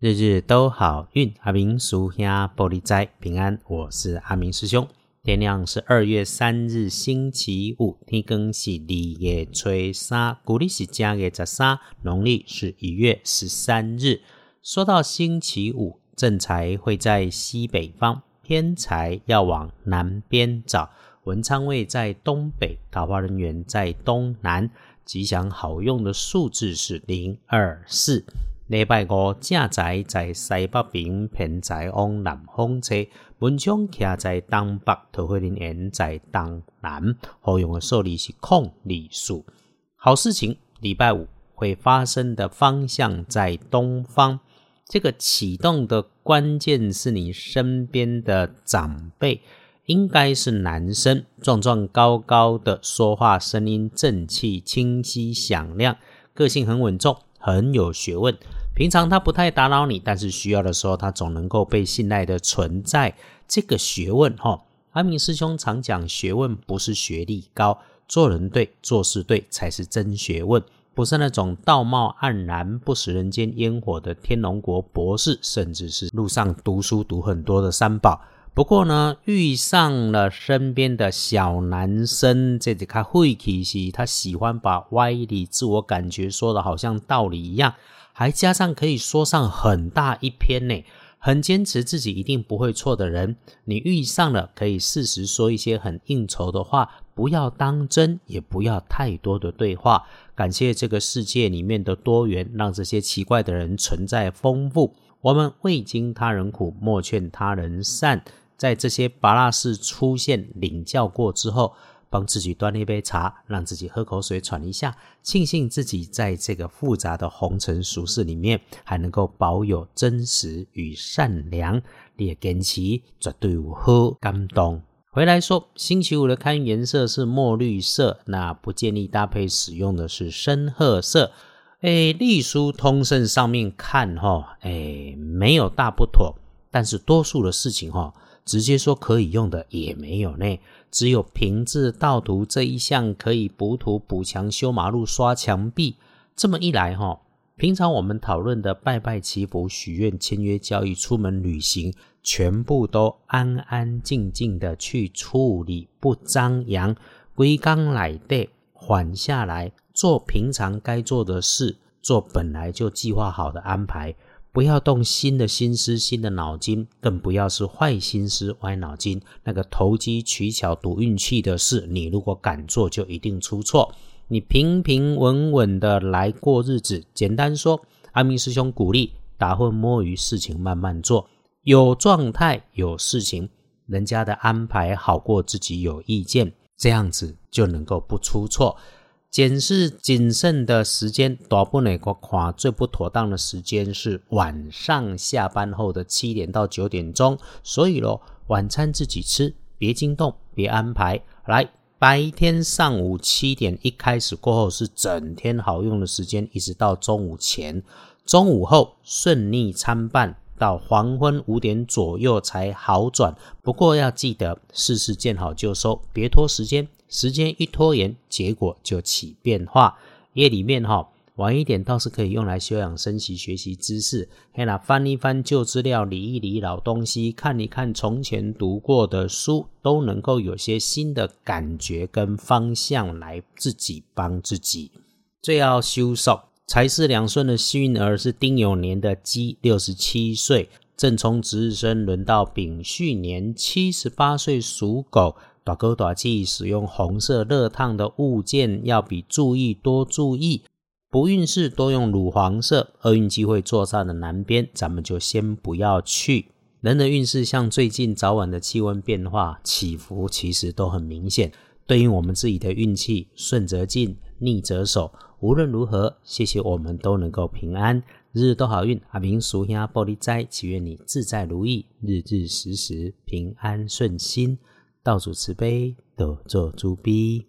日日都好运，阿明叔兄玻璃斋平安。我是阿明师兄。天亮是二月三日星期五，天更是二月初三，古历是正月十三，农历是一月十三日。说到星期五，正财会在西北方，偏财要往南边找。文昌位在东北，桃花人员在东南。吉祥好用的数字是零二四。礼拜五，正财在西北边，偏在往南方车。文昌徛在东北，桃花人缘在东南。好用的数字是空里数。好事情，礼拜五会发生的方向在东方。这个启动的关键是你身边的长辈，应该是男生，壮壮高高的，说话声音正气清晰响亮，个性很稳重，很有学问。平常他不太打扰你，但是需要的时候，他总能够被信赖的存在。这个学问，哈，阿明师兄常讲，学问不是学历高，做人对，做事对才是真学问，不是那种道貌岸然、不食人间烟火的天龙国博士，甚至是路上读书读很多的三宝。不过呢，遇上了身边的小男生，这里他会其实他喜欢把歪理、自我感觉说的好像道理一样。还加上可以说上很大一篇呢，很坚持自己一定不会错的人，你遇上了可以适时说一些很应酬的话，不要当真，也不要太多的对话。感谢这个世界里面的多元，让这些奇怪的人存在丰富。我们未经他人苦，莫劝他人善。在这些拔拉士出现领教过之后。帮自己端了一杯茶，让自己喝口水喘一下，庆幸自己在这个复杂的红尘俗世里面还能够保有真实与善良。列根奇绝对有好感动。回来说，星期五的刊颜色是墨绿色，那不建议搭配使用的是深褐色。哎，隶书通胜上面看哈，哎，没有大不妥，但是多数的事情哈。直接说可以用的也没有呢，只有平字盗图这一项可以补土、补墙、修马路、刷墙壁。这么一来哈，平常我们讨论的拜拜祈福、许愿、签约交易、出门旅行，全部都安安静静的去处理，不张扬，归纲来的，缓下来做平常该做的事，做本来就计划好的安排。不要动新的心思、新的脑筋，更不要是坏心思、歪脑筋。那个投机取巧、赌运气的事，你如果敢做，就一定出错。你平平稳稳的来过日子。简单说，阿明师兄鼓励打混摸鱼，事情慢慢做，有状态、有事情，人家的安排好过自己有意见，这样子就能够不出错。检视谨慎的时间，大部分我看最不妥当的时间是晚上下班后的七点到九点钟。所以咯，晚餐自己吃，别惊动，别安排。来，白天上午七点一开始过后是整天好用的时间，一直到中午前，中午后顺利参半。到黄昏五点左右才好转，不过要记得事事见好就收，别拖时间。时间一拖延，结果就起变化。夜里面哈晚一点倒是可以用来休养生息、学习知识。嘿啦，翻一翻旧资料，理一理老东西，看一看从前读过的书，都能够有些新的感觉跟方向来自己帮自己。最要修手。财势两顺的幸运儿是丁酉年的鸡，六十七岁；正冲值日生轮到丙戌年，七十八岁属狗。大哥大忌使用红色热烫的物件，要比注意多注意。不运势多用乳黄色，厄运机会坐上的南边，咱们就先不要去。人的运势像最近早晚的气温变化起伏，其实都很明显。对应我们自己的运气，顺则进，逆则守。无论如何，谢谢我们都能够平安，日日都好运。阿明属下玻璃斋，祈愿你自在如意，日日时时平安顺心。道主慈悲，得做诸逼。